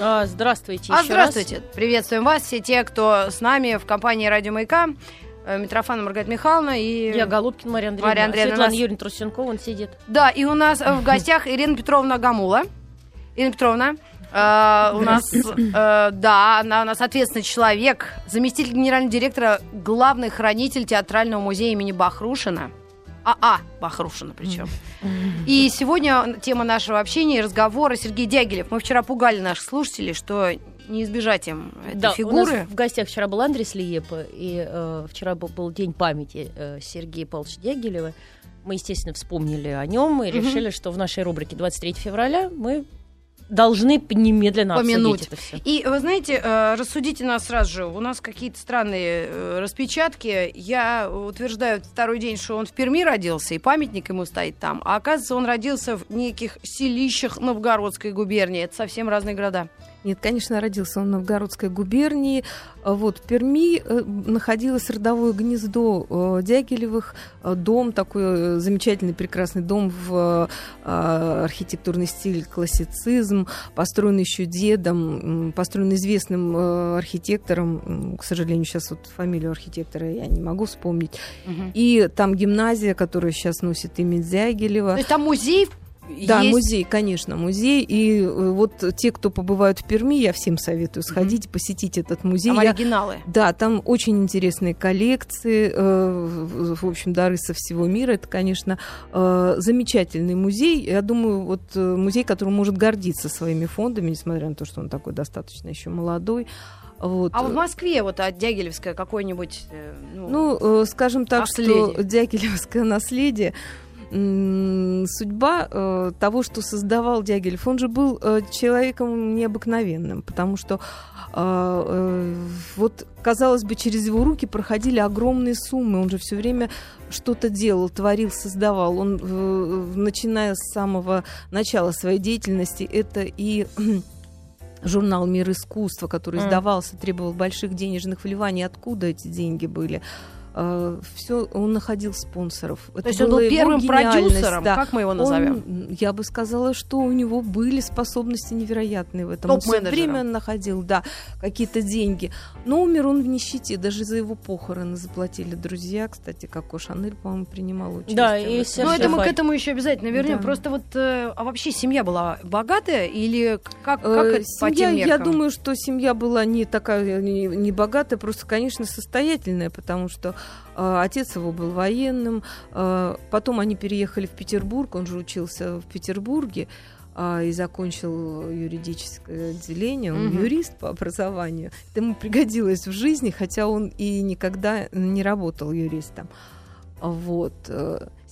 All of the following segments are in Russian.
А, здравствуйте. А, здравствуйте. Раз. Приветствуем вас, все те, кто с нами в компании Радио Маяка. Э, Митрофана Маргарита Михайловна и... Я Голубкин Мария Андреевна. Мария Андреевна Светлана нас... Юрьевна Трусенкова, он сидит. Да, и у нас в гостях Ирина Петровна Гамула. Ирина Петровна, Uh, у нас, uh, да, она у нас ответственный человек, заместитель генерального директора, главный хранитель театрального музея имени Бахрушина. АА Бахрушина причем. И сегодня тема нашего общения и разговора Сергей Дягилев. Мы вчера пугали наших слушателей, что не избежать им этой да, фигуры. У нас в гостях вчера был Андрей Слиепа, и э, вчера был, был день памяти э, Сергея Павловича Дягилева. Мы, естественно, вспомнили о нем и решили, что в нашей рубрике 23 февраля мы должны немедленно помянуть это все. И вы знаете, э, рассудите нас сразу же. У нас какие-то странные э, распечатки. Я утверждаю второй день, что он в Перми родился, и памятник ему стоит там. А оказывается, он родился в неких селищах Новгородской губернии. Это совсем разные города. Нет, конечно, родился он в Новгородской губернии. Вот в Перми э, находилось родовое гнездо э, Дягилевых, э, дом такой замечательный, прекрасный дом в архитектурный стиль классицизм, построенный еще дедом, построен известным архитектором, к сожалению, сейчас вот фамилию архитектора я не могу вспомнить. Угу. И там гимназия, которая сейчас носит имя Дягилева. То есть там музей да, есть... музей, конечно, музей. И э, вот те, кто побывают в Перми, я всем советую сходить, mm-hmm. посетить этот музей. Там я... оригиналы. Да, там очень интересные коллекции, э, в общем, дары со всего мира. Это, конечно, э, замечательный музей. Я думаю, вот э, музей, который может гордиться своими фондами, несмотря на то, что он такой достаточно еще молодой. Вот. А в Москве вот от Дягилевское какое-нибудь... Э, ну, ну скажем так, наследие. что Дягилевское наследие судьба э, того, что создавал Дягилев, он же был э, человеком необыкновенным, потому что э, э, вот, казалось бы, через его руки проходили огромные суммы, он же все время что-то делал, творил, создавал. Он, э, начиная с самого начала своей деятельности, это и журнал «Мир искусства», который издавался, требовал больших денежных вливаний. Откуда эти деньги были? Э, все, он находил спонсоров. То Это есть он был первым продюсером, да. как мы его назовем? Он, я бы сказала, что у него были способности невероятные в этом. Он все время находил, да, какие-то деньги. Но умер он в нищете, даже за его похороны заплатили друзья. Кстати, как Шанель, по-моему, принимал участие. Да, и Ну, это мы к этому еще обязательно вернем. Да. Просто вот, э, а вообще семья была богатая или как, как э, это семья, по тем меркам? Я думаю, что семья была не такая, не, не богатая, просто, конечно, состоятельная, потому что Э, отец его был военным. Э, потом они переехали в Петербург. Он же учился в Петербурге э, и закончил юридическое отделение. Он угу. юрист по образованию. Это ему пригодилось в жизни, хотя он и никогда не работал юристом. Вот.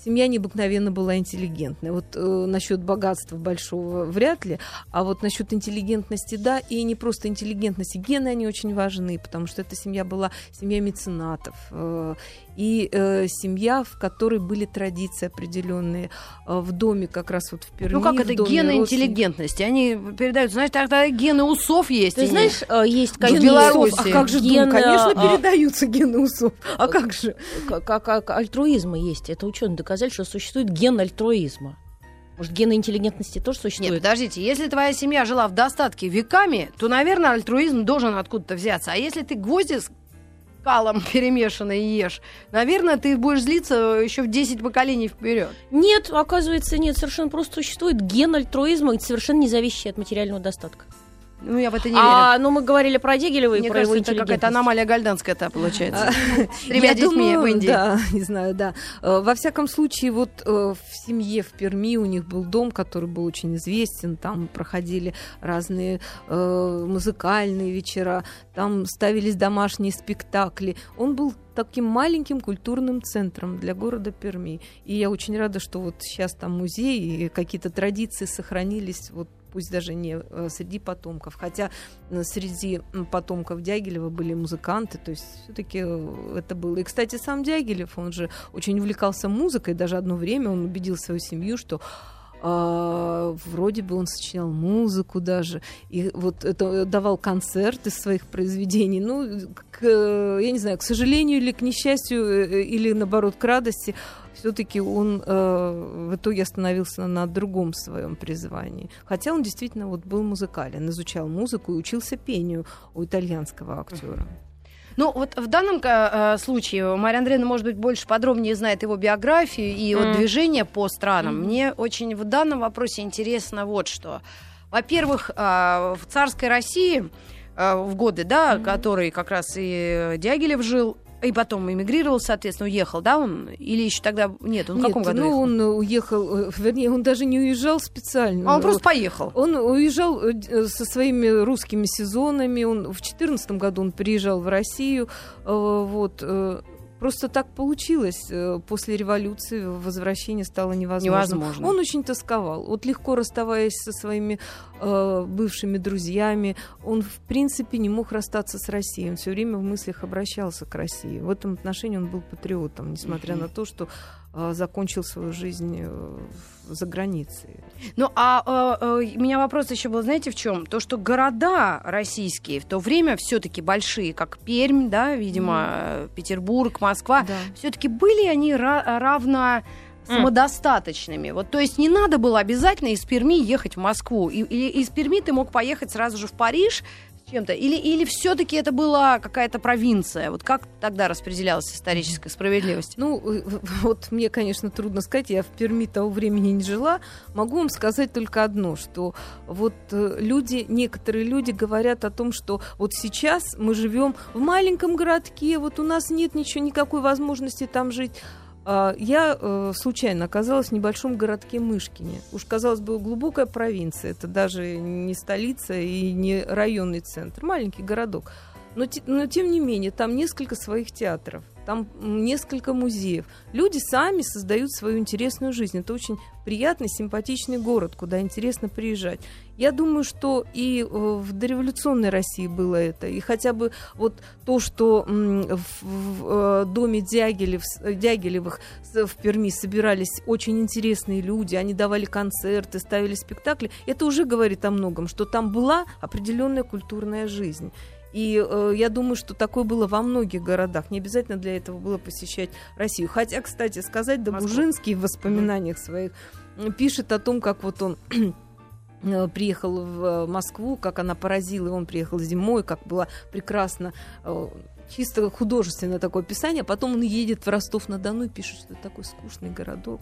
Семья необыкновенно была интеллигентная. Вот э, насчет богатства большого вряд ли, а вот насчет интеллигентности да, и не просто интеллигентности, гены они очень важны, потому что эта семья была семья меценатов. Э, и э, семья, в которой были традиции определенные э, в доме как раз вот в Перми. Ну как это гены интеллигентности? Они передают, знаешь, тогда гены усов есть. Ты знаешь, э, есть гены Беларуси. А как же гены, Конечно, а... передаются гены усов. А как же? Как, как, как альтруизма есть. Это ученые доказали, что существует ген альтруизма. Может, гены интеллигентности тоже существуют? Нет, подождите, если твоя семья жила в достатке веками, то, наверное, альтруизм должен откуда-то взяться. А если ты гвозди калом перемешанный ешь, наверное, ты будешь злиться еще в 10 поколений вперед. Нет, оказывается, нет, совершенно просто существует ген альтруизма, совершенно не зависящий от материального достатка. Ну, я в это не а, верю. ну, мы говорили про Дегилева и Мне про кажется, его это какая-то аномалия гальданская это получается. С тремя детьми в Индии. Да, не знаю, да. Э, во всяком случае, вот э, в семье в Перми у них был дом, который был очень известен. Там проходили разные э, музыкальные вечера, там ставились домашние спектакли. Он был таким маленьким культурным центром для города Перми. И я очень рада, что вот сейчас там музей и какие-то традиции сохранились вот пусть даже не э, среди потомков, хотя э, среди потомков Дягилева были музыканты, то есть все-таки э, это было. И, кстати, сам Дягилев, он же очень увлекался музыкой, даже одно время он убедил свою семью, что а, вроде бы он сочинял музыку даже, и вот это давал концерты своих произведений. Ну, к, я не знаю, к сожалению или к несчастью, или наоборот к радости, все-таки он э, в итоге остановился на другом своем призвании. Хотя он действительно вот был музыкален, изучал музыку и учился пению у итальянского актера. Ну, вот в данном э, случае Мария Андреевна, может быть, больше подробнее знает его биографию и mm. вот движение по странам. Mm. Мне очень в данном вопросе интересно вот что. Во-первых, э, в царской России э, в годы, да, mm-hmm. которые как раз и Дягилев жил, и потом эмигрировал, соответственно, уехал, да, он? Или еще тогда... Нет, он в Нет, каком году ну, уехал? он уехал, э, вернее, он даже не уезжал специально. А он просто поехал? Он уезжал э, со своими русскими сезонами. Он, в 2014 году он приезжал в Россию. Э, вот, Просто так получилось. Э, после революции возвращение стало невозможным. Невозможно. Он очень тосковал. Вот легко расставаясь со своими э, бывшими друзьями, он в принципе не мог расстаться с Россией. Он все время в мыслях обращался к России. В этом отношении он был патриотом, несмотря uh-huh. на то, что закончил свою жизнь э, за границей. Ну, а э, э, у меня вопрос еще был, знаете, в чем? То, что города российские в то время все-таки большие, как Пермь, да, видимо, mm. Петербург, Москва, да. все-таки были они ra- равно самодостаточными. Вот, то есть не надо было обязательно из Перми ехать в Москву. И, и из Перми ты мог поехать сразу же в Париж, чем-то? Или, или все-таки это была какая-то провинция? Вот как тогда распределялась историческая справедливость? Ну, э, вот мне, конечно, трудно сказать, я в Перми того времени не жила. Могу вам сказать только одно, что вот э, люди, некоторые люди говорят о том, что вот сейчас мы живем в маленьком городке, вот у нас нет ничего, никакой возможности там жить. А, я э, случайно оказалась в небольшом городке Мышкине. Уж, казалось бы, глубокая провинция. Это даже не столица и не районный центр. Маленький городок. Но, но тем не менее, там несколько своих театров там несколько музеев. Люди сами создают свою интересную жизнь. Это очень приятный, симпатичный город, куда интересно приезжать. Я думаю, что и э, в дореволюционной России было это. И хотя бы вот то, что в, э, доме Дягилев, Дягилевых в Перми собирались очень интересные люди, они давали концерты, ставили спектакли, это уже говорит о многом, что там была определенная культурная жизнь. И э, я думаю, что такое было во многих городах. Не обязательно для этого было посещать Россию. Хотя, кстати, сказать, Добужинский в воспоминаниях своих пишет о том, как вот он э, приехал в э, Москву, как она поразила, и он приехал зимой, как было прекрасно э, чисто художественное такое описание. Потом он едет в Ростов-на-Дону и пишет, что это такой скучный городок.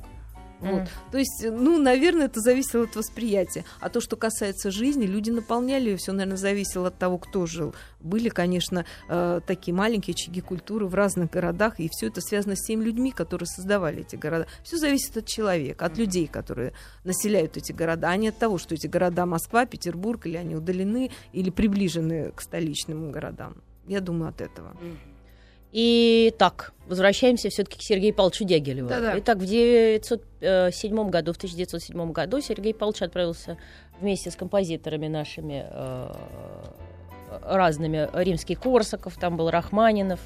Вот. Mm. То есть, ну, наверное, это зависело от восприятия. А то, что касается жизни, люди наполняли ее, все, наверное, зависело от того, кто жил. Были, конечно, э, такие маленькие очаги культуры в разных городах, и все это связано с теми людьми, которые создавали эти города. Все зависит от человека, от людей, которые населяют эти города, а не от того, что эти города Москва, Петербург, или они удалены, или приближены к столичным городам. Я думаю, от этого. Mm. И так, возвращаемся все-таки к Сергею Павловичу Дягилеву. Да-да. Итак, в 1907 году, в 1907 году Сергей Павлович отправился вместе с композиторами нашими э, разными, римский Корсаков, там был Рахманинов,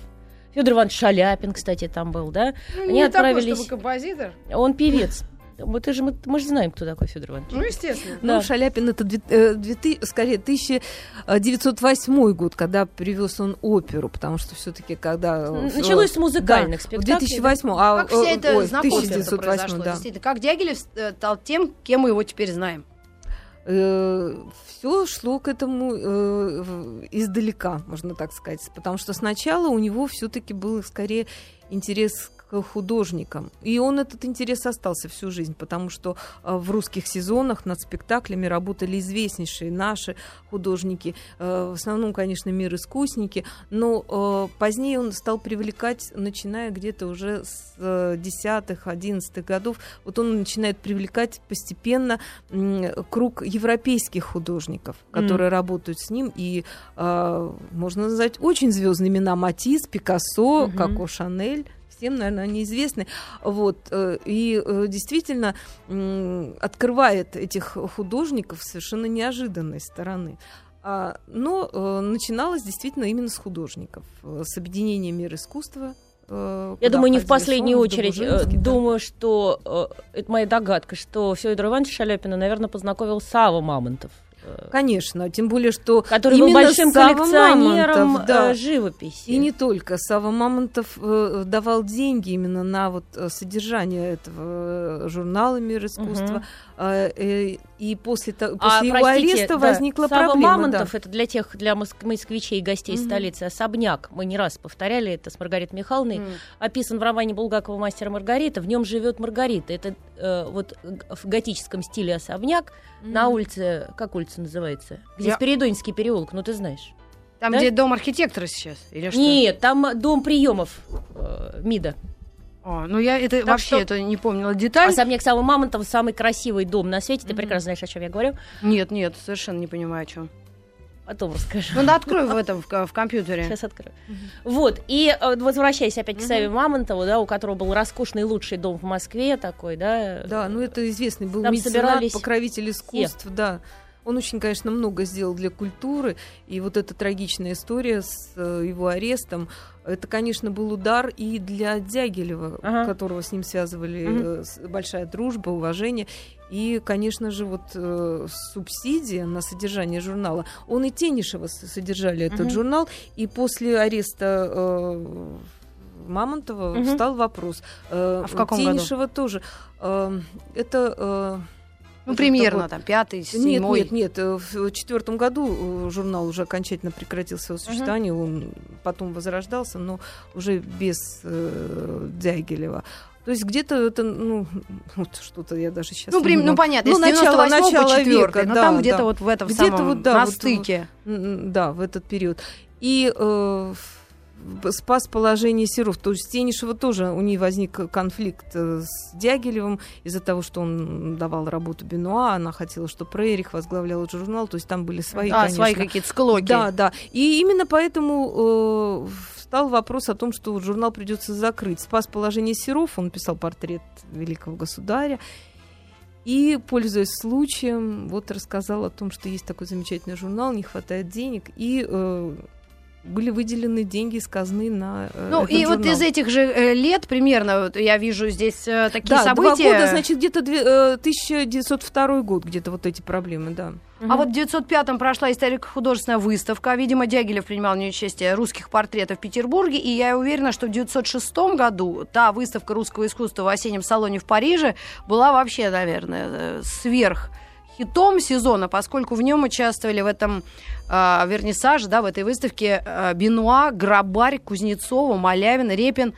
Федор Иванович Шаляпин, кстати, там был, да? Ну, Они не отправились. Такой, чтобы композитор. Он певец. Мы, ты же, мы, мы же знаем, кто такой Федор Иванович. Ну, естественно. Да. Ну, Шаляпин это, э, 2000, скорее, 1908 год, когда привез он оперу, потому что все-таки когда... Э, Началось с музыкальных да, спектаклей. В 2008 да? а, Как вся эта ой, 1908, да. действительно. Как Дягилев стал тем, кем мы его теперь знаем? Э, все шло к этому э, издалека, можно так сказать, потому что сначала у него все-таки был скорее интерес художникам. И он этот интерес остался всю жизнь, потому что э, в русских сезонах над спектаклями работали известнейшие наши художники, э, в основном, конечно, мир искусники, но э, позднее он стал привлекать, начиная где-то уже с десятых, одиннадцатых годов, вот он начинает привлекать постепенно круг европейских художников, которые mm. работают с ним, и можно назвать очень звездные имена Матис, Пикассо, mm-hmm. Коко Шанель всем, наверное, они известны. Вот. Э, и э, действительно открывает этих художников совершенно неожиданной стороны. А, но э, начиналось действительно именно с художников, с объединения мира искусства, я думаю, не в последнюю очередь. Да. Думаю, что это моя догадка, что Федор Иванович Шаляпина, наверное, познакомил Сава Мамонтов. Э, Конечно, тем более, что который был большим Савва коллекционером Мамонтов, да, э, живописи. И не только. Сава Мамонтов э, давал деньги именно на вот содержание этого журнала «Мир искусства». Мгм. И после, А, после его простите, ареста да, возникла Сава проблема. Мамонтов да. это для тех, для моск- москвичей и гостей Мгм. столицы особняк. Мы не раз повторяли это с Маргаритой Михайловной. М. Описан в романе Булгакова «Мастер Маргарита». В нем живет Маргарита. Это э, вот в готическом стиле особняк на улице, как улица называется? Где Я- Спиридонский переулок, ну ты знаешь. Там, Да? где дом архитектора сейчас? Или что? Нет, там дом приемов э, МИДа. А, ну я это Так вообще что- это не помнила деталь. Особняк Савы Мамонтова самый красивый дом на свете. Ты Мгм. прекрасно знаешь, о чем я говорю. Нет, нет, совершенно не понимаю, о чем. Потом расскажу. Ну да, открой в этом в, в компьютере. Сейчас открою. Вот, и э, возвращаясь опять к. Саве Мамонтову, да, у которого был роскошный лучший дом в Москве такой, да. Да, ну это известный был Там меценат, собирались покровитель искусств, да. Он очень, конечно, много сделал для культуры, и вот эта трагичная история с э, его арестом, это, конечно, был удар и для Дягилева, Ага. которого с ним связывали э, с- большая дружба, уважение, и, конечно же, вот э, субсидия на содержание журнала. Он и Тенишева содержали этот Мгм. журнал, и после ареста э, Мамонтова Мгм. встал вопрос. э, А в каком году? Тенишева тоже. Э, это э, Ну, примерно, там, пятый, седьмой. Нет, нет, нет. э, В четвертом году э, журнал уже окончательно прекратил свое существование. Он потом возрождался, но уже без э, Дягилева. То есть где-то это, ну, вот что-то я даже сейчас... Ну, прим- ну, понятно, Ну, с начало- 98 по начало 4, века, но да, там где-то да. вот в этом Где-то самом, вот, да, на вот, стыке. М, Да, в этот период. И э, спас положение Серов. То есть Тенишева тоже, у нее возник конфликт э, с Дягилевым из-за того, что он давал работу Бенуа, она хотела, чтобы Рейрих возглавлял этот журнал, то есть там были свои, а, конечно. свои какие-то склоки. Да, да. И именно поэтому э, встал вопрос о том, что журнал придется закрыть. Спас положение Серов, он писал портрет великого государя. И, пользуясь случаем, вот рассказал о том, что есть такой замечательный журнал, не хватает денег, и э, были выделены деньги из казны на э, Ну, и вот журнал. из этих же э, лет примерно, вот я вижу здесь э, такие да, события. два года, значит, где-то две- э, 1902 год, где-то вот эти проблемы, да. А вот в 905-м прошла историко-художественная выставка. Видимо, Дягилев принимал в ней участие русских портретов в Петербурге. И я уверена, что в 906 году та выставка русского искусства в осеннем салоне в Париже была вообще, наверное, э, сверх хитом сезона, поскольку в нем участвовали в этом э, вернисаже, да, в этой выставке э, Бенуа, Грабарь, Кузнецова, Малявин, Репин.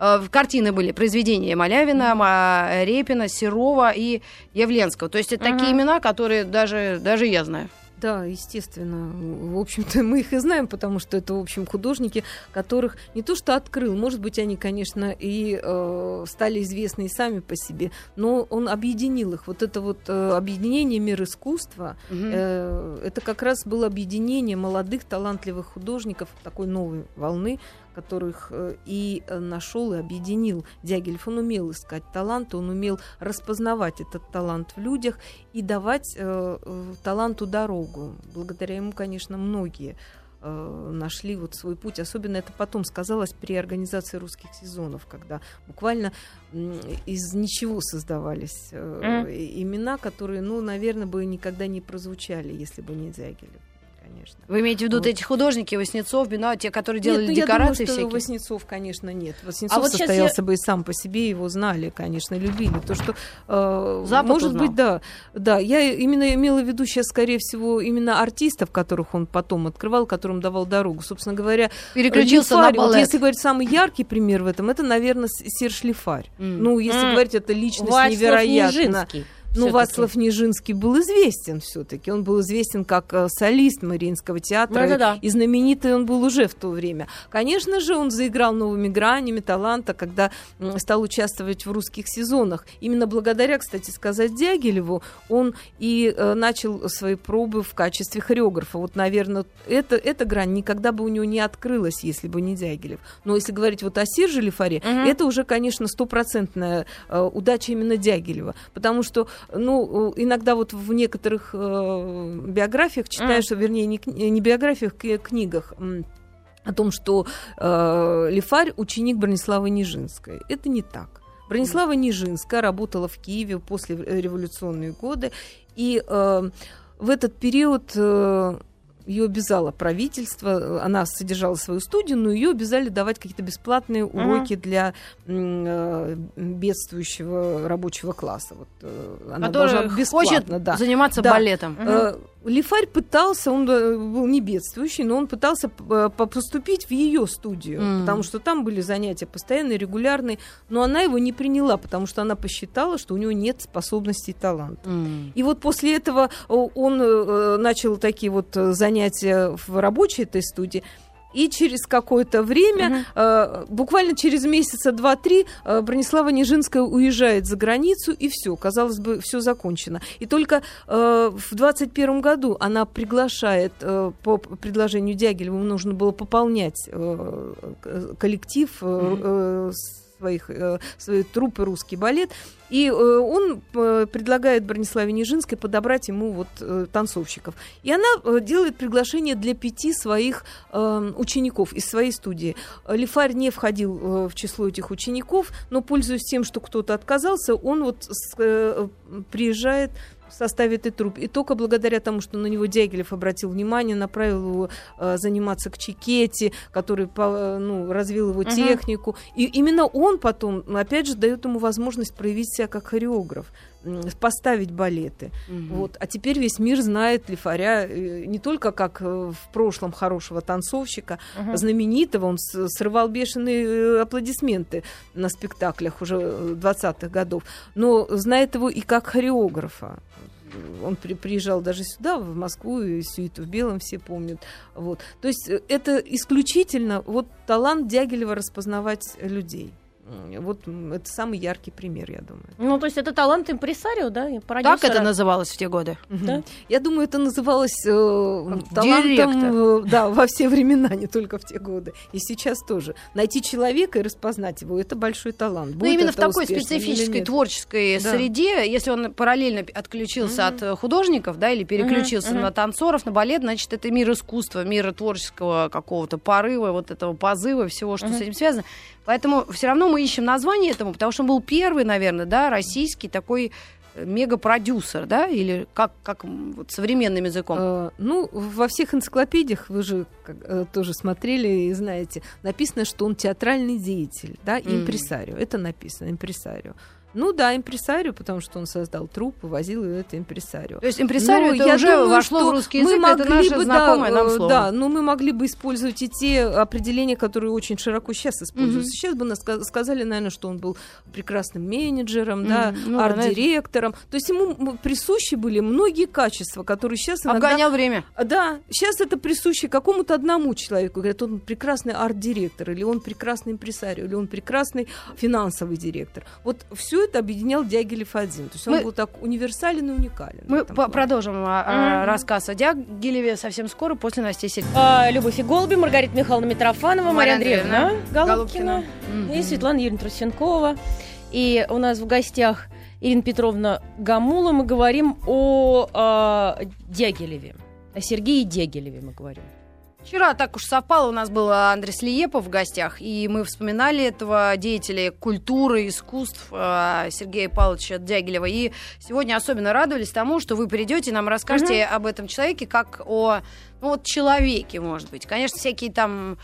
Э, в картины были произведения Малявина, Ма- Репина, Серова и Явленского. То есть это такие Мгм. имена, которые даже, даже я знаю. Да, естественно. В общем-то, мы их и знаем, потому что это, в общем, художники, которых не то что открыл, может быть, они, конечно, и э, стали известны и сами по себе, но он объединил их. Вот это вот э, объединение мир искусства, э, это как раз было объединение молодых, талантливых художников такой новой волны, которых э, и э, нашел и объединил Дягилев. Он умел искать таланты, он умел распознавать этот талант в людях и давать э, э, таланту дорогу. Благодаря ему, конечно, многие э, нашли вот свой путь. Особенно это потом сказалось при организации русских сезонов, когда буквально из ничего создавались э, и- имена, которые, ну, наверное, бы никогда не прозвучали, если бы не Дягилев, конечно. Вы имеете в виду вот Вот. эти художники, Васнецов, Бенуа, те, которые делали Нет, ну, декорации я думаю, что всякие? Васнецов, конечно, нет. Васнецов А вот состоялся бы и сам по себе, его знали, конечно, любили. То, что, э, Запад может узнал. быть, да. Да, я именно имела в виду сейчас, скорее всего, именно артистов, которых он потом открывал, которым давал дорогу. Собственно говоря, Переключился Лифарь, на вот балет. если говорить самый яркий пример в этом, это, наверное, Серж Лифарь. М. Ну, если М. говорить, это личность Вацлав невероятна. Нижинский Ну. Вацлав Нижинский был известен все-таки. Он был известен как э, солист Мариинского театра. Да-да-да. И знаменитый он был уже в то время. Конечно же, он заиграл новыми гранями таланта, когда стал участвовать в русских сезонах. Именно благодаря, кстати сказать, Дягилеву он и э, начал свои пробы в качестве хореографа. Вот, наверное, это, эта грань никогда бы у него не открылась, если бы не Дягилев. Но если говорить вот о Сирже Лифаре, Мгм. это уже, конечно, стопроцентная э, удача именно Дягилева. Потому что, ну, э, иногда вот в некоторых э, биографиях читаешь, вернее, не, не биографиях, к- книгах, о том, что э, Лифарь ученик Брониславы Нижинской. Это не так. Бронислава Нижинская работала в Киеве после революционные годы, и э, в этот период э, ее обязало правительство, она содержала свою студию, но ее обязали давать какие-то бесплатные уроки uh-huh. для э, бедствующего рабочего класса. Вот, э, она Который хочет да. заниматься да. балетом. Uh-huh. Лифарь пытался, он э, был не бедствующий, но он пытался э, поступить в ее студию, mm. потому что там были занятия постоянные, регулярные, но она его не приняла, потому что она посчитала, что у него нет способностей и таланта. Mm. И вот после этого он э, начал такие вот занятия в рабочей этой студии. И через какое-то время, uh-huh. э, буквально через месяца два-три, э, Бронислава Нижинская уезжает за границу, и все, казалось бы, все закончено. И только э, в 21 году она приглашает, э, по предложению Дягилева, нужно было пополнять э, коллектив э, uh-huh. э, своих, э, свои труппы «Русский балет». И э, он э, предлагает Брониславе Нижинской подобрать ему вот танцовщиков. И она делает приглашение для пяти своих учеников из своей студии. Лифарь не входил в число этих учеников, но, пользуясь тем, что кто-то отказался, он вот приезжает составе этой труппы. И только благодаря тому, что на него Дягилев обратил внимание, направил его э, заниматься к Чикете, который по, ну, развил его uh-huh. технику. И именно он потом, опять же, дает ему возможность проявить себя как хореограф поставить балеты. Угу. Вот. А теперь весь мир знает Лифаря э, не только как э, в прошлом хорошего танцовщика, угу. знаменитого, он срывал бешеные э, аплодисменты на спектаклях уже 20-х годов, но знает его и как хореографа он при, приезжал даже сюда, в Москву, и сюиту в белом все помнят. Вот. То есть это исключительно вот талант Дягилева распознавать людей. Вот это самый яркий пример, я думаю. Ну, то есть это талант импресарио, да? Продюсера. Так это называлось в те годы. Да? Я думаю, это называлось э, талантом э, да, во все времена, не только в те годы. И сейчас тоже. Найти человека и распознать его, это большой талант. Ну, именно в такой специфической творческой да. среде, если он параллельно отключился mm-hmm. от э, художников, да, или переключился mm-hmm. на танцоров, на балет, значит, это мир искусства, мир творческого какого-то порыва, вот этого позыва, всего, что mm-hmm. с этим связано. Поэтому все равно мы ищем название этому, потому что он был первый, наверное, да, российский такой э, мега-продюсер, да, или как, как вот, современным языком? Э, ну, во всех энциклопедиях, вы же э, тоже смотрели и знаете, написано, что он театральный деятель, да, импресарио, mm. это написано, импресарио. Ну да, импресарио, потому что он создал труп, возил это импресарио. То есть импресарио это я уже думаю, вошло в русский язык, мы это наше бы, знакомое да, нам слово. Да, но мы могли бы использовать и те определения, которые очень широко сейчас используются. Mm-hmm. Сейчас бы нас сказали, наверное, что он был прекрасным менеджером, mm-hmm. да, ну, арт-директором. Да, То есть ему присущи были многие качества, которые сейчас иногда... Обгонял время. Да, сейчас это присуще какому-то одному человеку. Говорят, он прекрасный арт-директор, или он прекрасный импресарио, или он прекрасный финансовый директор. Вот все это объединял Дягилев один. То есть мы, он был так универсален и уникален. Мы продолжим mm-hmm. рассказ о Дягилеве совсем скоро после новостей сети. А, Любовь и Голуби, Маргарита Михайловна Митрофанова, Мария Андреевна Голубкина, mm-hmm. и Светлана Юрьевна Трусенкова. И у нас в гостях Ирина Петровна Гамула. Мы говорим о, о Дягилеве. О Сергее Дягилеве мы говорим. Вчера так уж совпало, у нас был Андрей Слиепов в гостях, и мы вспоминали этого деятеля культуры, искусств э, Сергея Павловича Дягилева. И сегодня особенно радовались тому, что вы придете и нам расскажете угу. об этом человеке как о ну, вот, человеке, может быть. Конечно, всякие там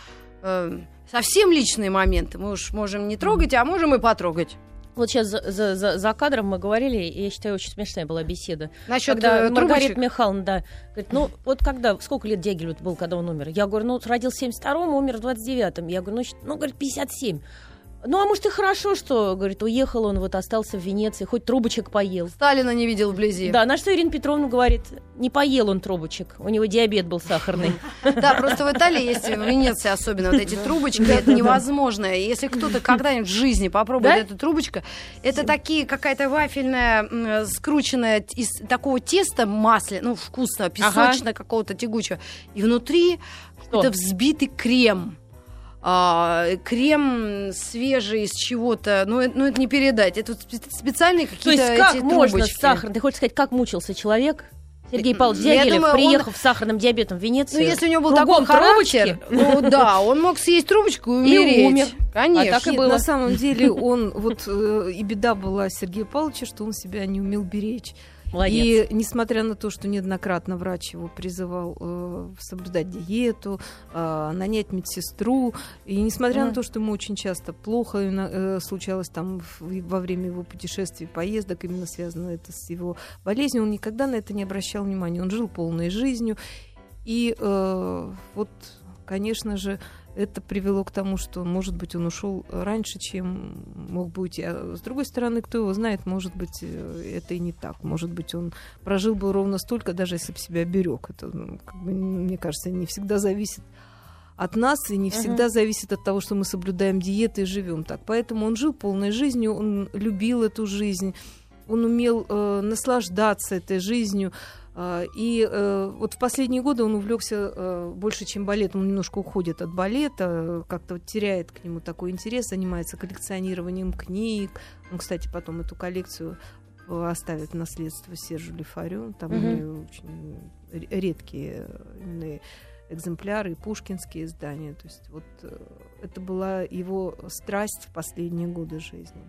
э, совсем личные моменты мы уж можем не трогать, а можем и потрогать. Вот сейчас за, за, за, кадром мы говорили, и я считаю, очень смешная была беседа. Насчет когда э, Маргарита Михайловна, да, говорит, ну вот когда, сколько лет Дягилев был, когда он умер? Я говорю, ну родился в 72-м, умер в 29-м. Я говорю, ну, ну говорит, 57. Ну, а может, и хорошо, что, говорит, уехал он, вот остался в Венеции, хоть трубочек поел. Сталина не видел вблизи. Да, на что Ирина Петровна говорит, не поел он трубочек, у него диабет был сахарный. Да, просто в Италии есть, в Венеции особенно, вот эти трубочки, это невозможно. Если кто-то когда-нибудь в жизни попробует эту трубочку, это такие, какая-то вафельная, скрученная из такого теста масляного, ну, вкусного, песочного, какого-то тягучего. И внутри это взбитый крем а, крем свежий из чего-то, ну, ну это не передать, это специальные какие-то То есть как эти можно трубочки. с сахаром, ты хочешь сказать, как мучился человек? Сергей Павлович Дягилев, думаю, приехав он... с сахарным диабетом в Венецию. Ну, если у него был такой характер, ну да, он мог съесть трубочку и умереть. И умер. Конечно. А так и было. На самом деле он, вот э, и беда была Сергея Павловича, что он себя не умел беречь. Молодец. И несмотря на то, что неоднократно врач его призывал э, соблюдать диету, э, нанять медсестру, и несмотря Мгм. на то, что ему очень часто плохо э, случалось там в- во время его путешествий, поездок, именно связано это с его болезнью, он никогда на это не обращал внимания. Он жил полной жизнью. И э, вот, конечно же, это привело к тому, что, может быть, он ушел раньше, чем мог бы уйти. А с другой стороны, кто его знает, может быть, э, это и не так. Может быть, он прожил бы ровно столько, даже если бы себя берег. Это, ну, как бы, мне кажется, не всегда зависит от нас и не всегда зависит от того, что мы соблюдаем диеты и живем так. Поэтому он жил полной жизнью, он любил эту жизнь, он умел э, наслаждаться этой жизнью. А, И э, вот в последние годы он увлекся э, больше, чем балетом. Он немножко уходит от балета, как-то вот теряет к нему такой интерес, занимается коллекционированием книг. Он, кстати, потом эту коллекцию э, оставит наследство Сержу Лифарю. Там него очень ре- редкие именно экземпляры, и пушкинские издания. То есть вот это была его страсть в последние годы жизни.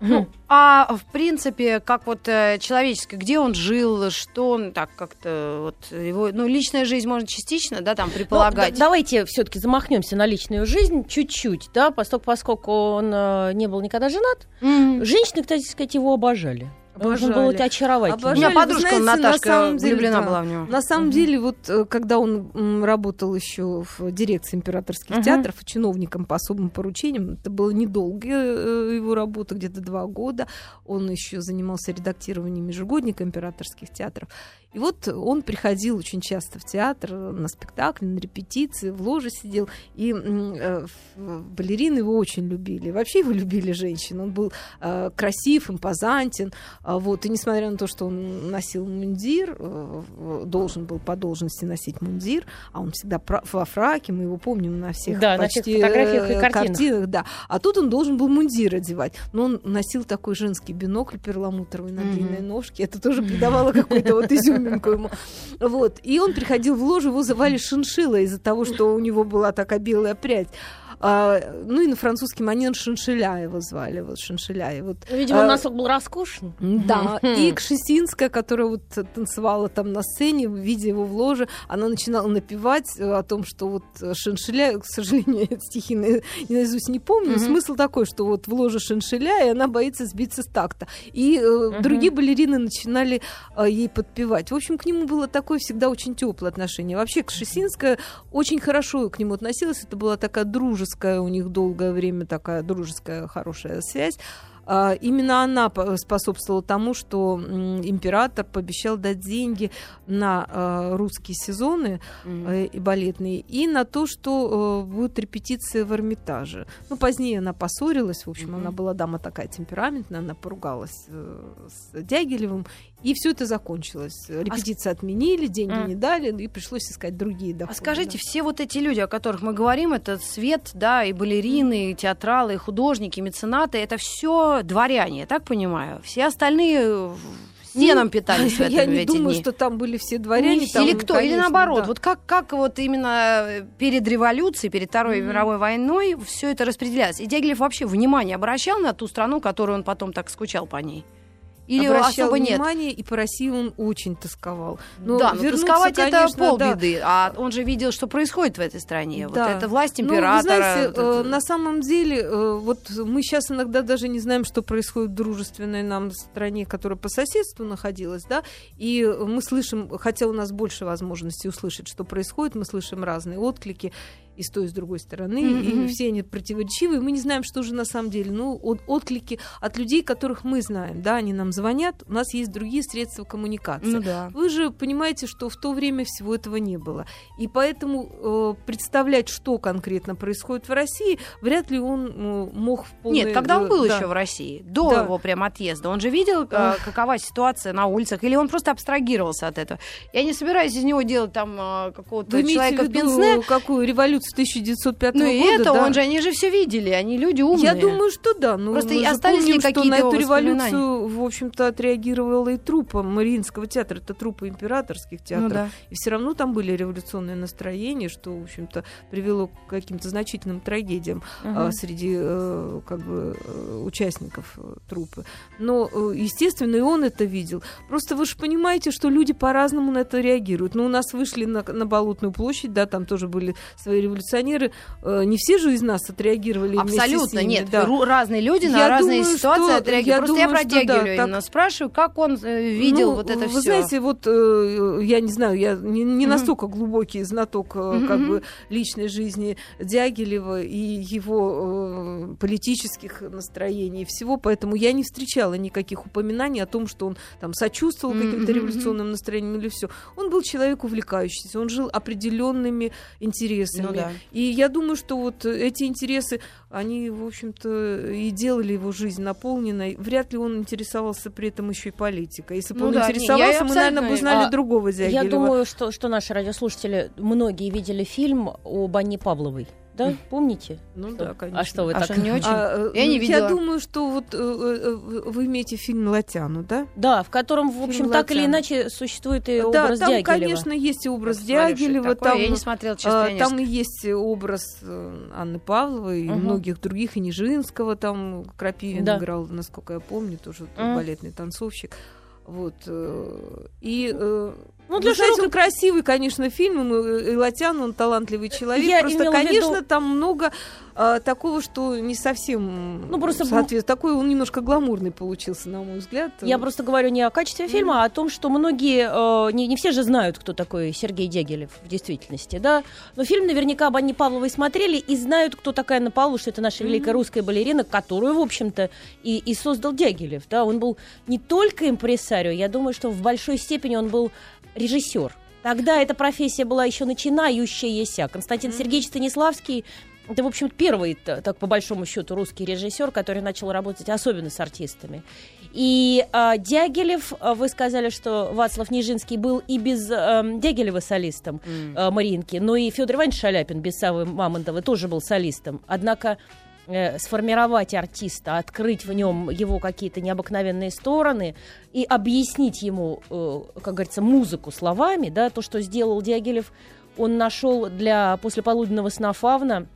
Ну, а в принципе, как вот э, человеческое, где он жил, что он так как-то вот его, ну личная жизнь можно частично, да, там Ну, предполагать. да- давайте все-таки замахнемся на личную жизнь чуть-чуть, да, поскольку, поскольку он э, не был никогда женат. М. Женщины, кстати сказать, его обожали. Он был Обожали. очаровательный. У меня Обожали, подружка знаете, на Наташка самом деле, влюблена да. была в него. На самом Мгм. деле, вот э, когда он работал еще в дирекции императорских Мгм. театров, чиновником по особым поручениям, это была недолгая э, его работа, где-то два года. Он еще занимался редактированием ежегодника императорских театров. И вот он приходил очень часто в театр на спектакли, на репетиции, в ложе сидел. И э, балерины его очень любили. Вообще его любили женщины. Он был э, красив, импозантен. А Вот. И несмотря на то, что он носил мундир, э, должен был по должности носить мундир, а он всегда во фраке, мы его помним на всех Да, на всех почти фотографиях и э, картинах. да. А тут он должен был мундир одевать. Но он носил такой женский бинокль перламутровый на Мгм. длинной ножке. Это тоже придавало какой-то вот изюминку ему. Вот. И он приходил в ложу, его звали Шиншила из-за того, что у него была такая белая прядь. А, ну и на французский манер Шиншиля его звали, вот Шиншиля. И вот Ну, Видимо, а, носок был роскошен. Да, и Кшесинская, которая вот танцевала там на сцене, видя его в ложе, она начинала напевать э, о том, что вот э, Шиншиля, к сожалению, стихи на- наизусть не помню, Мгм. смысл такой, что вот в ложе Шиншиля, и она боится сбиться с такта. И э, Мгм. другие балерины начинали э, ей подпевать. В общем, к нему было такое всегда очень теплое отношение. Вообще, Кшесинская очень хорошо к нему относилась, это была такая дружеская, у них долгое время такая дружеская хорошая связь. А, Именно она по- способствовала тому, что император пообещал дать деньги на э, русские сезоны э, и балетные, и на то, что э, будут репетиции в Эрмитаже. Ну, позднее она поссорилась, в общем, она была дама такая темпераментная, она поругалась э, с Дягилевым, и все это закончилось. Репетиции отменили, деньги М. не дали, и пришлось искать другие доходы. А скажите, да. все вот эти люди, о которых мы говорим, это свет, да, и балерины, и театралы, и художники, и меценаты, это все дворяне, я так понимаю. Все остальные э, сеном питались в, этом, Я не думаю, дни. что там были все дворяне. Не там, или кто, или конечно, наоборот. да. Вот как, как вот именно э, перед революцией, перед Второй Мгм. мировой войной все это распределялось. И Дягилев вообще внимание обращал на ту страну, которую он потом так скучал по ней? Или обращал особо нет? внимание, и по России он очень тосковал. Но да, но тосковать конечно, это да. полбеды, а он же видел, что происходит в этой стране. Да. Вот это власть Ну, вы императора. знаете, вот э, это- на самом деле, э, вот мы сейчас иногда даже не знаем, что происходит в дружественной нам стране, которая по соседству находилась, да, и мы слышим, хотя у нас больше возможностей услышать, что происходит, мы слышим разные отклики и с той, и с другой стороны, Мгм. и все они противоречивые, мы не знаем, что же на самом деле. Ну, от- отклики от людей, которых мы знаем, да, они нам звонят, у нас есть другие средства коммуникации. Ну да. Вы же понимаете, что в то время всего этого не было. И поэтому э, представлять, что конкретно происходит в России, вряд ли он э, мог в полной... Нет, когда он был да. еще в России, до Да. его прям отъезда, он же видел, э, какова ситуация на улицах, или он просто абстрагировался от этого. Я не собираюсь из него делать там э, какого-то человека в пенсне. какую революцию революцию 1905 Ну года. и это, да. он же, они же все видели, они люди умные. Я думаю, что да. Но Просто же остались ли помним, что какие-то на эту революцию, в общем-то, отреагировала и труппа Мариинского театра. Это труппа императорских театров. Ну да. И все равно там были революционные настроения, что, в общем-то, привело к каким-то значительным трагедиям Мгм. а, среди э, как бы, э, участников э, труппы. Но, э, естественно, и он это видел. Просто вы же понимаете, что люди по-разному на это реагируют. Ну, у нас вышли на, на Болотную площадь, да, там тоже были свои революционеры. Э, Не все же из нас отреагировали Абсолютно, ними, нет. да. разные люди на Я разные думаю, ситуации что- отреагируют. я Просто я думаю, про что да, Дягилева так- именно спрашиваю, как он э, видел Ну, вот это вы все. знаете, вот э, я не знаю, я не, не Мгм. настолько глубокий знаток э, как бы личной жизни Дягилева и его э, политических настроений и всего, поэтому я не встречала никаких упоминаний о том, что он там сочувствовал Мгм, каким-то революционным настроениям или все. Он был человек увлекающийся, он жил определенными интересами. Ну да. И я думаю, что вот эти интересы, они, в общем-то, и делали его жизнь наполненной. Вряд ли он интересовался при этом еще и политикой. Если бы Ну он да, не, интересовался, мы, наверное, бы знали А, другого Дягилева. Я думаю, что, что наши радиослушатели, многие видели фильм об Анне Павловой. Да, помните? Ну Что? да, конечно. А что вы А так? что, не очень? А, э, Я не ну, видела. Я думаю, что вот э, э, вы имеете фильм «Латяну», да? Да, в котором, в общем, Фильм так или «Латян». иначе существует и да, образ там, Дягилева. конечно, есть и образ это Дягилева, такое. там, Я не смотрела, честно, а, там и есть образ Анны Павловой и Мгм. многих других, и Нижинского там Крапивин Да. играл, насколько я помню, тоже Мгм. балетный танцовщик. Вот. э, И э, Ну, для широкой- он красивый, конечно, фильм, и Латян, он талантливый человек. Я просто, в виду- конечно, там много а, такого, что не совсем Ну, просто соответствует. Такой он немножко гламурный получился, на мой взгляд. Я просто говорю не о качестве фильма, а о том, что многие, э, не, не все же знают, кто такой Сергей Дягилев в действительности, да. Но фильм наверняка об Анне Павловой смотрели и знают, кто такая Анна Павлова, что это наша великая русская балерина, которую, в общем-то, и, и создал Дягилев, да. Он был не только импресарио, я думаю, что в большой степени он был режиссер. Тогда эта профессия была еще начинающаяся. Константин Сергеевич Станиславский это, в общем, первый, так по большому счету, русский режиссер, который начал работать особенно с артистами. И а, Дягилев, а, вы сказали, что Вацлав Нижинский был и без эм, Дягилева солистом э, Маринки, но и Федор Иванович Шаляпин без Савы Мамонтова тоже был солистом. Однако э, сформировать артиста, открыть в нем его какие-то необыкновенные стороны и объяснить ему, э, как говорится, музыку словами, да, то, что сделал Дягилев, он нашел для послеполуденного сна Фавна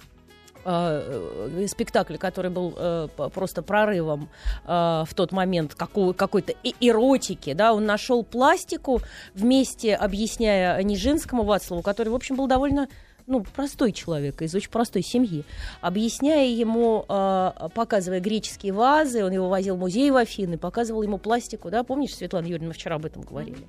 э, спектакль, который был э, просто прорывом э, в тот момент какого- какой-то эротики, да, он нашел пластику вместе, объясняя Нижинскому Вацлаву, который, в общем, был довольно ну, простой человек, из очень простой семьи, объясняя ему, э, показывая греческие вазы, он его возил в музей в Афины, показывал ему пластику, да, помнишь, Светлана Юрьевна, вчера об этом говорили.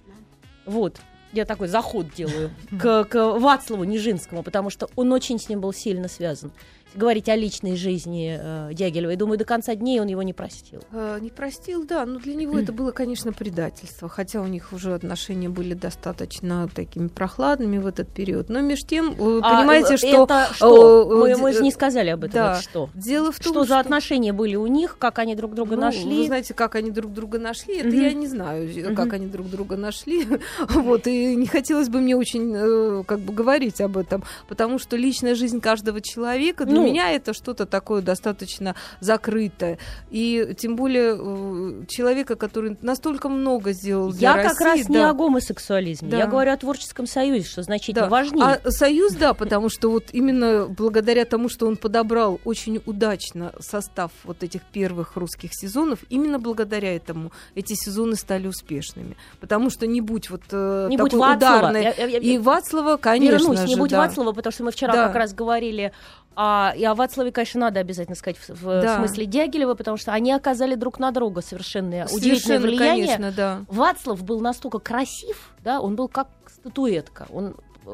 Вот, я такой заход делаю к, к Вацлаву Нижинскому, потому что он очень с ним был сильно связан. Говорить о личной жизни э, Дягилева, и думаю, до конца дней он его не простил. Э, Не простил, да, но для него это было, конечно, предательство, хотя у них уже отношения были достаточно такими прохладными в этот период. Но между тем, вы А, понимаете, э, что... это что? э, Мы, э, мы же э, не сказали об этом. да. вот что? Дело в том, Что за отношения были у них, как они друг друга Ну, нашли? Вы знаете, как они друг друга нашли, это я не знаю, э, как они друг друга нашли. Вот, и не хотелось бы мне очень э, как бы говорить об этом, потому что личная жизнь каждого человека для Ну. Меня это что-то такое достаточно закрытое. И тем более э, человека, который настолько много сделал для Я как России, раз не да. о гомосексуализме. Да. Я говорю о творческом союзе, что значительно Да. важнее. А союз, да, потому что вот именно благодаря тому, что он подобрал очень удачно состав вот этих первых русских сезонов, именно благодаря этому эти сезоны стали успешными. Потому что не будь вот э, не такой будь Вацлава. ударной... Я- я- я- И Вацлава, конечно Вернусь, же, не будь да. Вацлава, потому что мы вчера Да. как раз говорили а, и о Вацлаве, конечно, надо обязательно сказать в, в Да. смысле Дягилева, потому что они оказали друг на друга совершенно удивительное Совершенно, влияние. конечно, да. Вацлав был настолько красив, да, он был как статуэтка. Он, э,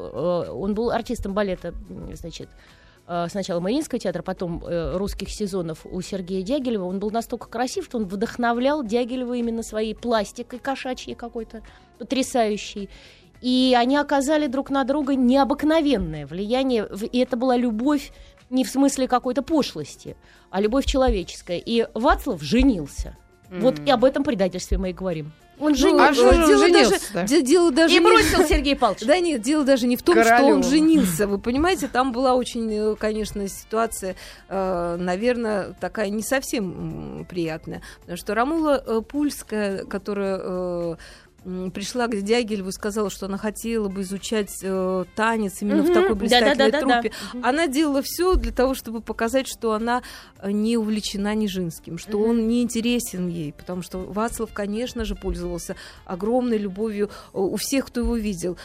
он был артистом балета, значит, э, сначала Мариинского театра, потом э, русских сезонов у Сергея Дягилева. Он был настолько красив, что он вдохновлял Дягилева именно своей пластикой кошачьей какой-то, потрясающей. И они оказали друг на друга необыкновенное влияние. И это была любовь не в смысле какой-то пошлости, а любовь человеческая. И Вацлав женился. Вот и об этом предательстве мы и говорим. Он Ну, женился. А что же он дело женился-то? даже, де- дело даже И не- бросил Сергей Павлович. Да нет, дело даже не в том, что Королёва. он женился. Вы понимаете, там была очень, э, конечно, ситуация, э, наверное, такая не совсем приятная. Потому что Рамула э, Пульская, которая пришла к Дягилеву и сказала, что она хотела бы изучать э, танец именно в Мгм. такой блистательной Да-да-да-да-да. труппе. Мгм. Она делала все для того, чтобы показать, что она э, не увлечена Нижинским, что Мгм. он не интересен ей, потому что Вацлав, конечно же, пользовался огромной любовью э, у всех, кто его видел.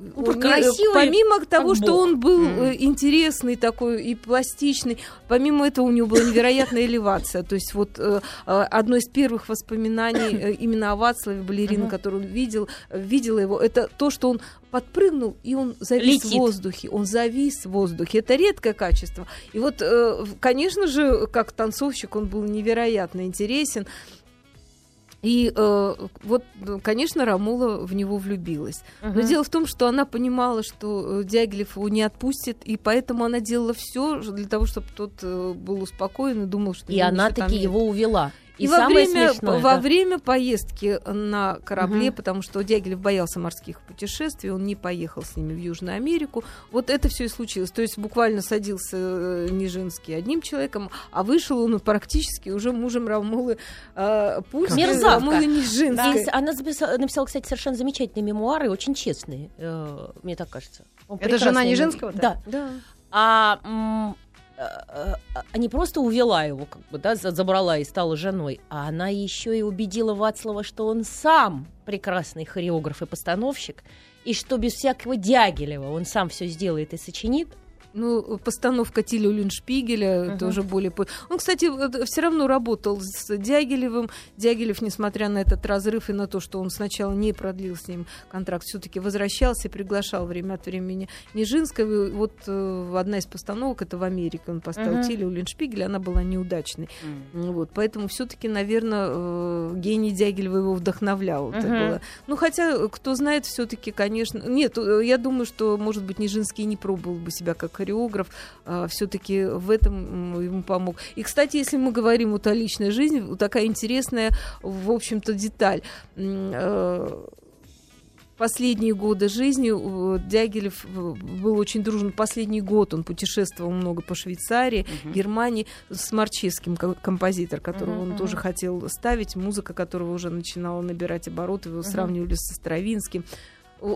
Э, Ну, красивый, помимо того, что бог. он был э, интересный такой и пластичный, помимо этого у него была невероятная элевация. То есть вот э, одно из первых воспоминаний именно о Вацлаве балерина, которую он видел, видела его, это то, что он подпрыгнул, и он завис Летит. в воздухе. Он завис в воздухе. Это редкое качество. И вот, конечно же, как танцовщик он был невероятно интересен. И э, вот, конечно, Рамула в него влюбилась. Но Мгм. дело в том, что она понимала, что э, Дягилев его не отпустит, и поэтому она делала все для того, чтобы тот э, был успокоен и думал, что И она таки его увела. И, И, во, время, смешное, во да. время поездки на корабле, Мгм. потому что Дягилев боялся морских путешествий, он не поехал с ними в Южную Америку. Вот это все и случилось. То есть буквально садился э, Нижинский одним человеком, а вышел он практически уже мужем Рамулы э, Пульской, Мерзавка. Рамулы Нижинской. И с- она записала- написала, кстати, совершенно замечательные мемуары, очень честные, э, мне так кажется. Он Это жена Нижинского-то? Да. Да. А не просто увела его, как бы, да, за- забрала и стала женой, а она еще и убедила Вацлава, что он сам прекрасный хореограф и постановщик, и что без всякого Дягилева он сам все сделает и сочинит. Ну, постановка Тиля Уллиншпигеля, Мгм. это уже более... Он, кстати, все равно работал с Дягилевым. Дягилев, несмотря на этот разрыв и на то, что он сначала не продлил с ним контракт, все-таки возвращался и приглашал время от времени Нижинского. И Вот э, одна из постановок, это в Америке, он поставил Мгм. Тиля Уллиншпигеля, она была неудачной. Ну Вот, поэтому все-таки, наверное, гений Дягилева его вдохновлял. Это Мгм. было. Ну, хотя, э, кто знает, все-таки, конечно... Нет, э, я думаю, что, может быть, Нижинский не пробовал бы себя как хореограф. все-таки в этом ему помог. И, кстати, если мы говорим вот о личной жизни, вот такая интересная, в общем-то, деталь. Э, Последние годы жизни Дягилев э, был очень дружен. Последний год он путешествовал много по Швейцарии, Германии с Марчевским, ко- композитор, которого Мгм, он тоже хотел ставить, музыка которого уже начинала набирать обороты, его Мгм. сравнивали со Стравинским.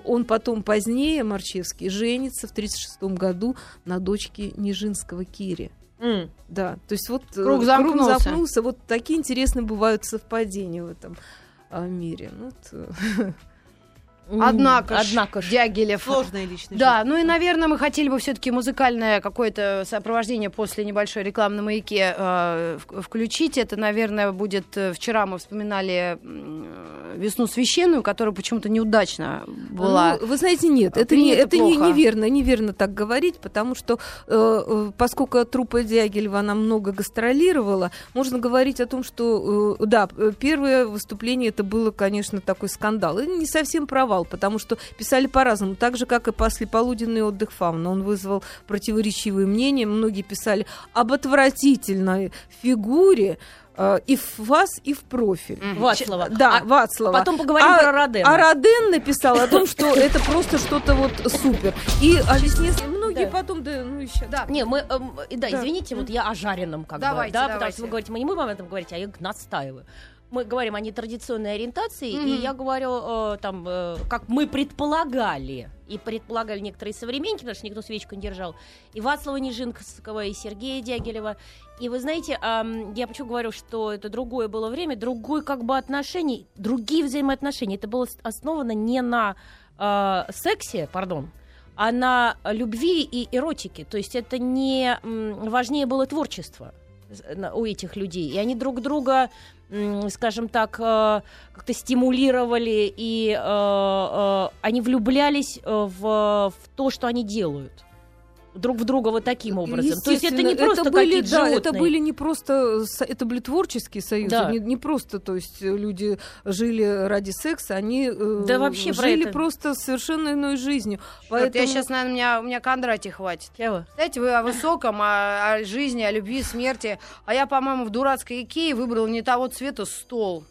Он потом позднее, Марчевский, женится в 1936 году на дочке Нижинского Кири. М. Да, то есть вот э, Круг замкнулся. замкнулся. Вот такие интересные бывают совпадения в этом а, мире. Ну, вот, э, Однако, ж, однако ж. Дягилев. Сложная личность. Да, ну и, наверное, мы хотели бы все-таки музыкальное какое-то сопровождение после небольшой рекламы на маяке э, включить. Это, наверное, будет... э, Вчера мы вспоминали «Весну священную», которая почему-то неудачно была. Ну, вы знаете, нет, это, не, это не, неверно, неверно так говорить, потому что э, э, поскольку труппа Дягилева, она много гастролировала, можно говорить о том, что, э, да, первое выступление это было, конечно, такой скандал. И не совсем провал, потому что писали по-разному, так же, как и послеполуденный отдых фауна. Он вызвал противоречивые мнения, многие писали об отвратительной фигуре, и в вас, и в профиль. Мгм. Вацлава. Да, А Вацлава. Потом поговорим А- про Родена. А Роден написал о том, что это просто что-то вот супер. И многие Да. потом, да, ну еще. Да. Не, мы, эм, и да, Да. извините, вот я о жареном как Давайте, бы, да, потому давайте. что вы говорите, мы не будем об этом говорить, а я настаиваю. Мы говорим о нетрадиционной ориентации, и Мгм. я говорю э, там, э, как мы предполагали, и предполагали некоторые современники, потому что никто свечку не держал, и Вацлава Нижинского, и Сергея Дягилева. И вы знаете, я почему говорю, что это другое было время, другое как бы отношений, другие взаимоотношения. Это было основано не на э, сексе, пардон, а на любви и эротике. То есть это не важнее было творчество у этих людей. И они друг друга, скажем так, э, как-то стимулировали, и э, э, они влюблялись э, в, в то, что они делают. Друг в друга вот таким образом. То есть это не просто были, какие-то да, животные. это были не просто, это были творческие союзы, Да. не, не просто, то есть э, люди жили ради секса, они э, Да вообще про жили это. просто совершенно иной жизнью. Вот Поэтому... я сейчас, наверное, у меня, у меня Кондрати хватит. Чего? Знаете, вы о высоком, о, о жизни, о любви, смерти. А я, по-моему, в дурацкой Икее выбрала не того цвета стол.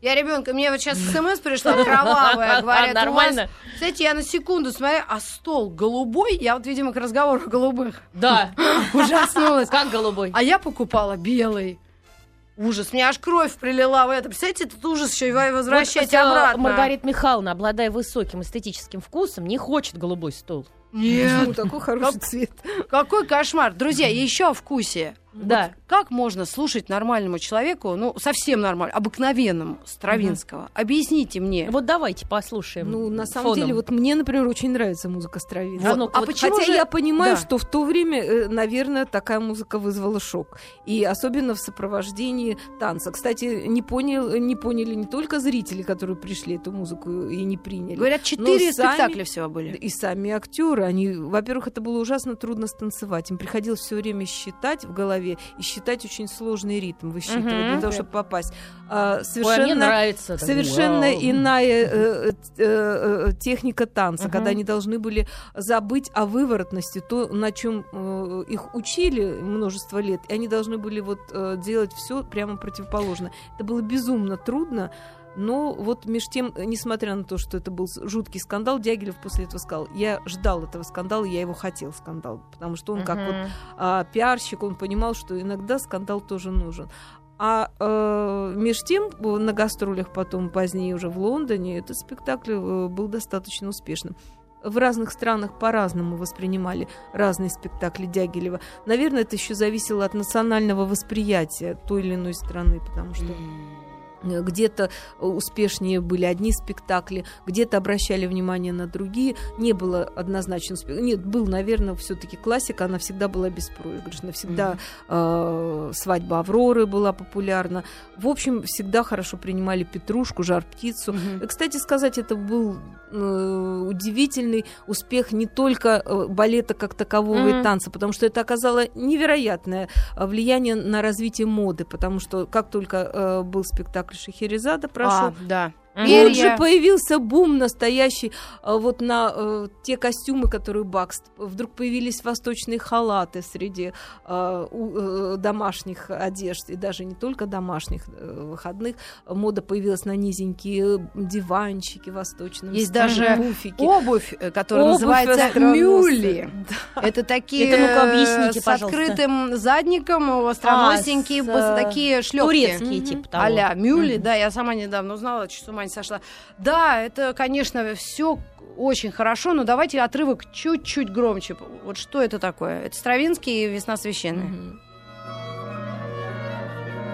Я ребенка, мне вот сейчас смс пришла кровавая, говорят, Нормально? у вас... Кстати, я на секунду смотрю, а стол голубой, я вот, видимо, к разговору о голубых Да. ужаснулась. Как голубой? А я покупала белый. Ужас, мне аж кровь прилила в это. Представляете, этот ужас еще и возвращать Вот, э, обратно. Маргарита Михайловна, обладая высоким эстетическим вкусом, не хочет голубой стол. Нет, Ну, такой хороший цвет. какой кошмар. Друзья, еще о вкусе. Да. Как можно слушать нормальному человеку, ну, совсем нормально, обыкновенному, Стравинского? Объясните мне. Вот давайте послушаем. Ну, на самом фоном. деле, вот мне, например, очень нравится музыка Стравинского. А ну-ка, а вот почему Хотя же... я понимаю, Да. что в то время, э, наверное, такая музыка вызвала шок. И особенно в сопровождении танца. Кстати, не, понял, не поняли не только зрители, которые пришли эту музыку и не приняли. Говорят, четыре Но сами- спектакля всего были. И сами актеры, они, во-первых, это было ужасно трудно станцевать. Им приходилось все время считать в голове и считать очень сложный ритм, высчитывать Мгм. для того, чтобы попасть. А, Ой, а совершенно нравится. Так, Совершенно вау. иная э, э, э, техника танца, Мгм. когда они должны были забыть о выворотности, то, на чем э, их учили множество лет, и они должны были вот э, делать все прямо противоположно. Это было безумно трудно. Но вот меж тем, э, несмотря на то, что это был жуткий скандал, Дягилев после этого сказал, я ждал этого скандала, я его хотел скандал, потому что он как вот а, пиарщик, он понимал, что иногда скандал тоже нужен. А э, меж тем, на гастролях потом, позднее уже в Лондоне, этот спектакль э, был достаточно успешным. В разных странах по-разному воспринимали разные спектакли Дягилева. Наверное, это еще зависело от национального восприятия той или иной страны, потому что Э, где-то э, успешнее были одни спектакли, где-то обращали внимание на другие. Не было однозначно. Нет, был, наверное, все-таки классика, она всегда была беспроигрышна. Всегда э, свадьба Авроры была популярна. В общем, всегда хорошо принимали Петрушку, Жар птицу. И, Кстати сказать, это был э, удивительный успех не только э, балета как такового Мгм. и танца, потому что это оказало невероятное влияние на развитие моды, потому что как только э, был спектакль Шахерезада прошел, А, да. Мгм. Тут же появился бум настоящий э, вот на э, те костюмы, которые Бакст. Вдруг появились восточные халаты среди э, у- э, домашних одежд, и даже не только домашних, э, выходных. Мода появилась на низенькие диванчики восточные. Есть даже пуфики. Обувь, э, которая Обувь называется мюли. Это такие Это ну-ка объясните, э, с пожалуйста. открытым задником, остроносенькие, А, с, вот э, такие шлепки. Турецкие, типа того. Аля мюли, Мгм. да, я сама недавно узнала, с ума не сошла. Да, это, конечно, все очень хорошо, но давайте отрывок чуть-чуть громче. Вот что это такое? Это Стравинский и «Весна священная». Мгм.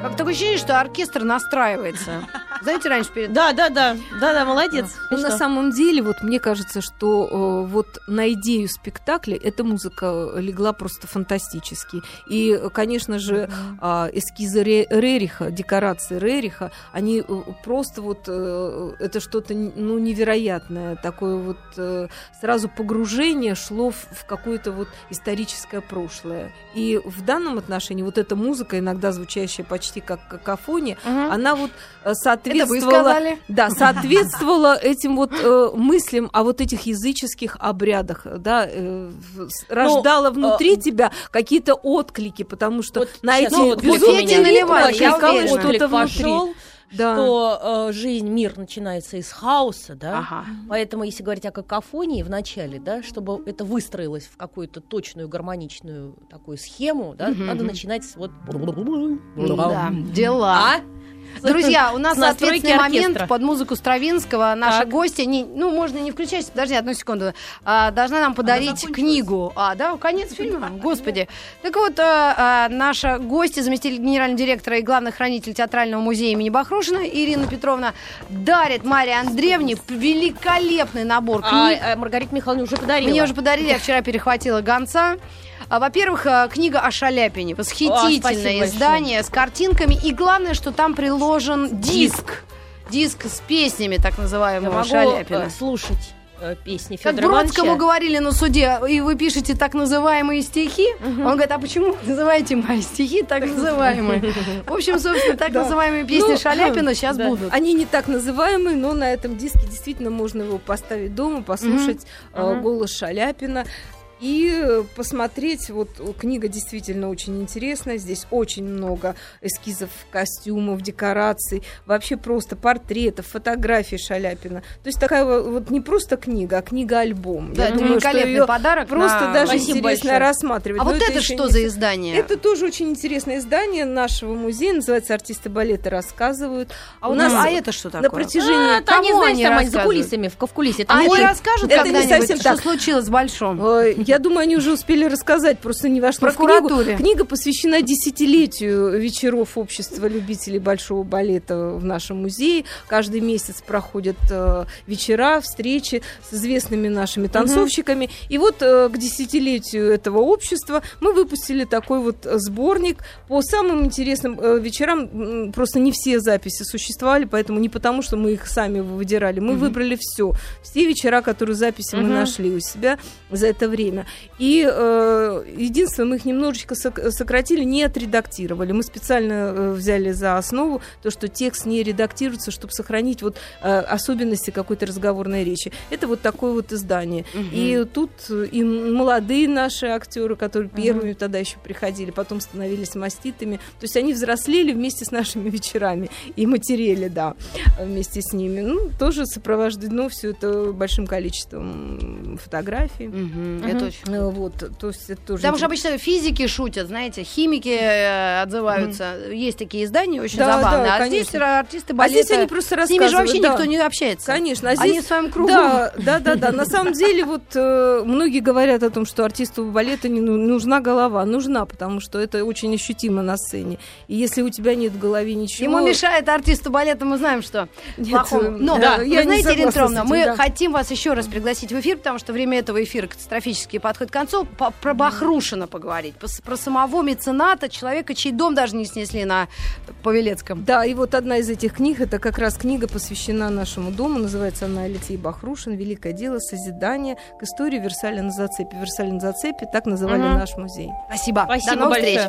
Как такое ощущение, что оркестр настраивается. Знаете, раньше перед... Да, да, да. Да, да, молодец. Ну, на самом деле, вот мне кажется, что э, вот на идею спектакля эта музыка легла просто фантастически. И, э, конечно же, а, эскизы Ре- Рериха, декорации Рериха, они э, просто вот э, это что-то ну невероятное, такое вот э, сразу погружение шло в, в какое-то вот историческое прошлое. И в данном отношении вот эта музыка, иногда звучащая почти как какофония, Мгм. она вот э, соответствовала да, соответствовала этим вот э, мыслям о вот этих языческих обрядах, да, э, с- рождала внутри тебя какие-то отклики, потому что Вот на эти отклик у безумные ритмы я что-то внутри. пошел, Да. что э, жизнь, мир начинается из хаоса, да? Ага. Поэтому, если говорить о какофонии в начале, да, чтобы это выстроилось в какую-то точную гармоничную такую схему, да, надо начинать с вот... Да, дела. А? Друзья, у нас ответственный момент под музыку Стравинского. Наша гостья, не, ну, можно не включать, подожди одну секунду, а, должна нам подарить книгу. А, да, конец фильма? Господи. Так вот, а, а, наша гостья, заместитель генерального директора и главный хранитель театрального музея имени Бахрушина Ирина Петровна дарит Марии Андреевне великолепный набор А, книг. а Маргарите Михайловне уже подарила. Мне уже подарили, я вчера перехватила гонца. А, Во-первых, а, книга о Шаляпине. О, Восхитительное спасибо издание с картинками. И главное, что там приложен диск. Диск с песнями так Я называемого могу Шаляпина. э, слушать э, песни Как Федора Бродскому Ивановича. говорили на суде, и вы пишете так называемые стихи, Мгм. он говорит, а почему вы называете мои стихи так называемые? В общем, собственно, так называемые песни Ну, Шаляпина сейчас будут. Они не так называемые, но на этом диске действительно можно его поставить дома, послушать э, голос Шаляпина. И посмотреть. Вот книга действительно очень интересная. Здесь очень много эскизов костюмов, декораций, вообще просто портретов, фотографий Шаляпина. То есть такая вот не просто книга, а книга-альбом. Да, это великолепный подарок. Просто на... даже Спасибо интересно большое. рассматривать. А Но вот это, еще что за издание? Это тоже очень интересное издание нашего музея, называется «Артисты балета рассказывают». А, у у нас а это что такое? на протяжении... А, там, не знаешь, они там они за кулисами, в, в кулисе. Там А расскажут это не когда-нибудь, совсем что так. случилось с Большом? Э, Я думаю, они уже успели рассказать, просто не вошло в книгу. Книга посвящена десятилетию вечеров общества любителей большого балета в нашем музее. Каждый месяц проходят э, вечера, встречи с известными нашими танцовщиками. И вот э, к десятилетию этого общества мы выпустили такой вот сборник по самым интересным э, вечерам. Просто не все записи существовали, поэтому не потому, что мы их сами выдирали. Мы выбрали все. Все вечера, которые записи мы Мгм. нашли у себя за это время. И э, единственное, мы их немножечко сок- сократили, не отредактировали. Мы специально э, взяли за основу то, что текст не редактируется, чтобы сохранить вот э, особенности какой-то разговорной речи. Это вот такое вот издание. И тут э, и молодые наши актеры, которые первыми тогда еще приходили, потом становились маститами. То есть они взрослели вместе с нашими вечерами и матерели, да, вместе с ними. Ну, тоже сопровождено все это большим количеством фотографий. Мгм, Это очень Э, Вот, то есть это тоже... Потому что обычно физики шутят, знаете, химики э, отзываются. Есть такие издания очень Да, забавные. да, а здесь конечно. артисты А балета... здесь они просто С ними рассказывают. же вообще да. никто не общается. Конечно, а Они здесь в своем кругу. Да, да, да, да. На самом деле, вот э, многие говорят о том, что артисту балета не ну- нужна голова. Нужна, потому что это очень ощутимо на сцене. И если у тебя нет в голове ничего... Ему мешает артисту балета, мы знаем, что Нет, плохому. э, Но, да, вы знаете, Ирина мы хотим вас еще раз пригласить в эфир, потому что время этого эфира катастрофически подходит к концу. По- про Бахрушина поговорить, пос- про самого мецената, человека, чей дом даже не снесли на Павелецком. Да, и вот одна из этих книг, это как раз книга, посвящена нашему дому, называется она «Алексей Бахрушин. Великое дело созидания к истории Версаля на зацепе». Версаль на зацепе, так называли Мгм. наш музей. Спасибо. Спасибо До новых большое. встреч.